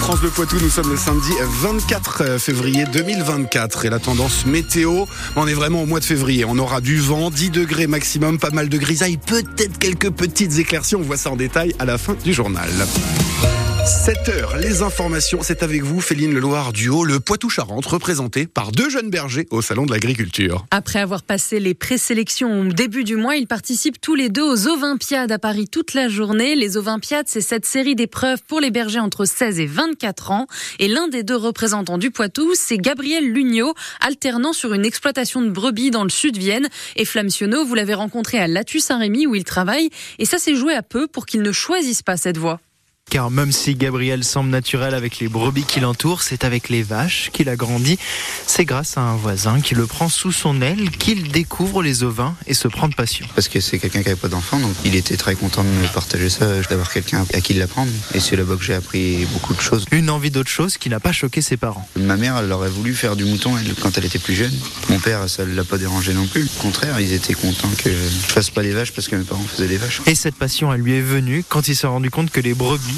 France Bleu Poitou, nous sommes le samedi 24 février 2024 et la tendance météo, on est vraiment au mois de février. On aura du vent, 10 degrés maximum, pas mal de grisailles, peut-être quelques petites éclaircies. On voit ça en détail à la fin du journal. 7 heures, les informations, c'est avec vous, Féline Leloir du Haut, le Poitou-Charentes, représenté par deux jeunes bergers au Salon de l'Agriculture. Après avoir passé les présélections au début du mois, ils participent tous les deux aux Ovimpiades à Paris toute la journée. Les Ovimpiades, c'est cette série d'épreuves pour les bergers entre 16 et 24 ans. Et l'un des deux représentants du Poitou, c'est Gabriel Lugnot, alternant sur une exploitation de brebis dans le sud Vienne. Et Flamsionneau, vous l'avez rencontré à Latu Saint-Rémy où il travaille. Et ça s'est joué à peu pour qu'il ne choisisse pas cette voie. Car même si Gabriel semble naturel avec les brebis qui l'entourent, c'est avec les vaches qu'il a grandi. C'est grâce à un voisin qui le prend sous son aile qu'il découvre les ovins et se prend de passion. Parce que c'est quelqu'un qui n'avait pas d'enfant, donc il était très content de me partager ça, d'avoir quelqu'un à qui l'apprendre. Et c'est là-bas que j'ai appris beaucoup de choses. Une envie d'autre chose qui n'a pas choqué ses parents. Ma mère, elle aurait voulu faire du mouton quand elle était plus jeune. Mon père, ça ne l'a pas dérangé non plus. Au contraire, ils étaient contents que je fasse pas les vaches parce que mes parents faisaient des vaches. Et cette passion, elle lui est venue quand il s'est rendu compte que les brebis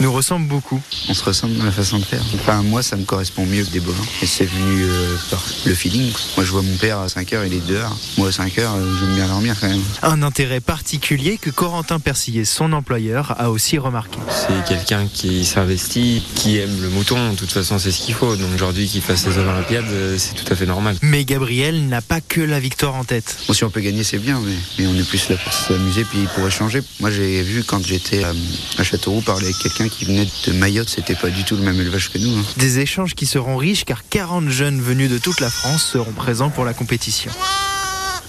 nous ressemble beaucoup. On se ressemble dans la façon de faire. Enfin, moi, ça me correspond mieux que des bovins. Et c'est venu euh, par le feeling. Moi, je vois mon père à 5 heures, il est dehors. Moi, à 5 heures, euh, j'aime bien dormir quand même. Un intérêt particulier que Corentin Persillé, son employeur, a aussi remarqué. C'est quelqu'un qui s'investit, qui aime le mouton. De toute façon, c'est ce qu'il faut. Donc aujourd'hui, qu'il fasse les Olympiades, euh, c'est tout à fait normal. Mais Gabriel n'a pas que la victoire en tête. Bon, si on peut gagner, c'est bien, mais, mais, on est plus là pour s'amuser puis pour échanger. Moi, j'ai vu quand j'étais à, à Châteauroux parler avec quelqu'un qui venait de Mayotte, c'était pas du tout le même élevage que nous. Hein. Des échanges qui seront riches car 40 jeunes venus de toute la France seront présents pour la compétition.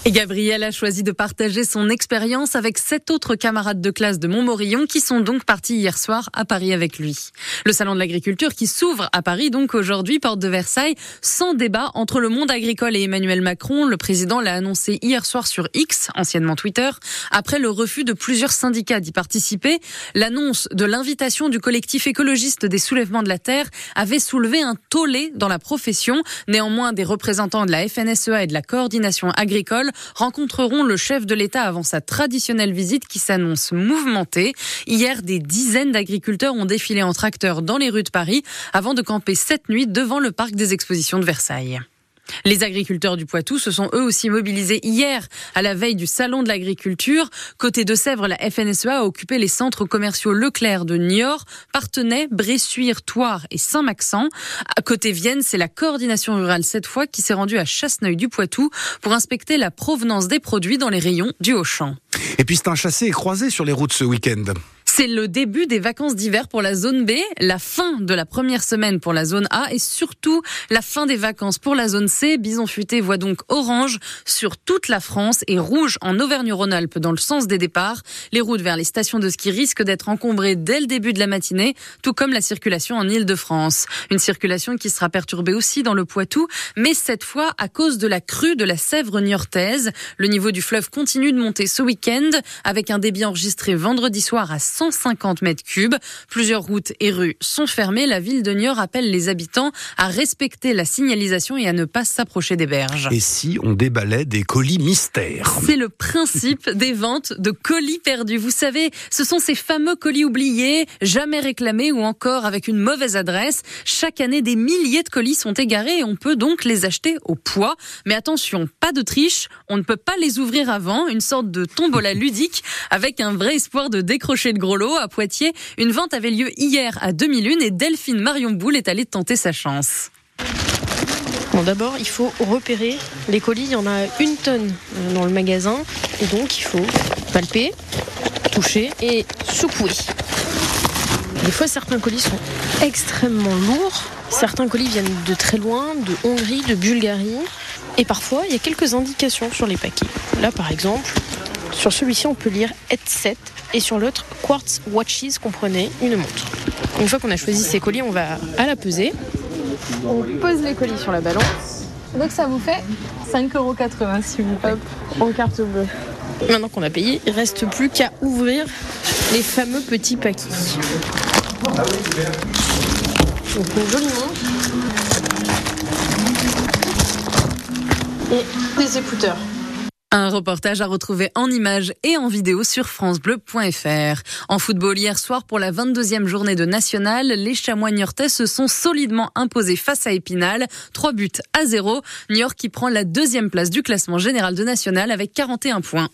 Et Gabriel a choisi de partager son expérience avec sept autres camarades de classe de Montmorillon qui sont donc partis hier soir à Paris avec lui. Le salon de l'agriculture qui s'ouvre à Paris donc aujourd'hui, porte de Versailles, sans débat entre le monde agricole et Emmanuel Macron. Le président l'a annoncé hier soir sur X, anciennement Twitter, après le refus de plusieurs syndicats d'y participer. L'annonce de l'invitation du collectif écologiste des soulèvements de la terre avait soulevé un tollé dans la profession. Néanmoins, des représentants de la FNSEA et de la coordination agricole rencontreront le chef de l'État avant sa traditionnelle visite qui s'annonce mouvementée. Hier, des dizaines d'agriculteurs ont défilé en tracteur dans les rues de Paris avant de camper cette nuit devant le parc des expositions de Versailles. Les agriculteurs du Poitou se sont eux aussi mobilisés hier à la veille du salon de l'agriculture. Côté de Sèvres, la FNSEA a occupé les centres commerciaux Leclerc de Niort, Partenay, Bressuire, Toire et Saint-Maxent. À côté Vienne, c'est la coordination rurale cette fois qui s'est rendue à Chasseneuil du Poitou pour inspecter la provenance des produits dans les rayons du Auchan. Et puis c'est un chassé et croisé sur les routes ce week-end. C'est le début des vacances d'hiver pour la zone B, la fin de la première semaine pour la zone A et surtout la fin des vacances pour la zone C. Bison futé voit donc orange sur toute la France et rouge en Auvergne-Rhône-Alpes dans le sens des départs. Les routes vers les stations de ski risquent d'être encombrées dès le début de la matinée, tout comme la circulation en Île-de-France. Une circulation qui sera perturbée aussi dans le Poitou, mais cette fois à cause de la crue de la Sèvre niortaise. Le niveau du fleuve continue de monter ce week-end avec un débit enregistré vendredi soir à 100 150 mètres cubes. Plusieurs routes et rues sont fermées. La ville de Niort appelle les habitants à respecter la signalisation et à ne pas s'approcher des berges. Et si on déballait des colis mystères? C'est le principe des ventes de colis perdus. Vous savez, ce sont ces fameux colis oubliés, jamais réclamés ou encore avec une mauvaise adresse. Chaque année, des milliers de colis sont égarés et on peut donc les acheter au poids. Mais attention, pas de triche, on ne peut pas les ouvrir avant, une sorte de tombola ludique avec un vrai espoir de décrocher de gros à Poitiers. Une vente avait lieu hier à 2001 et Delphine Marion Boule est allée tenter sa chance. Bon, d'abord, il faut repérer les colis. Il y en a une tonne dans le magasin. Et donc, il faut palper, toucher et secouer. Des fois, certains colis sont extrêmement lourds. Certains colis viennent de très loin, de Hongrie, de Bulgarie. Et parfois, il y a quelques indications sur les paquets. Là, par exemple, sur celui-ci, on peut lire headset et sur l'autre, Quartz Watches, comprenez, une montre. Une fois qu'on a choisi ces colis, on va à la peser. On pose les colis sur la balance. Donc ça vous fait 5,80€ s'il vous plaît. en carte bleue. Maintenant qu'on a payé, il reste plus qu'à ouvrir les fameux petits paquets. Donc une jolie montre. Et des écouteurs. Un reportage à retrouver en images et en vidéo sur francebleu.fr. En football hier soir pour la 22e journée de national, les chamois niortais se sont solidement imposés face à Épinal. Trois buts à zéro. Niort qui prend la deuxième place du classement général de national avec 41 points.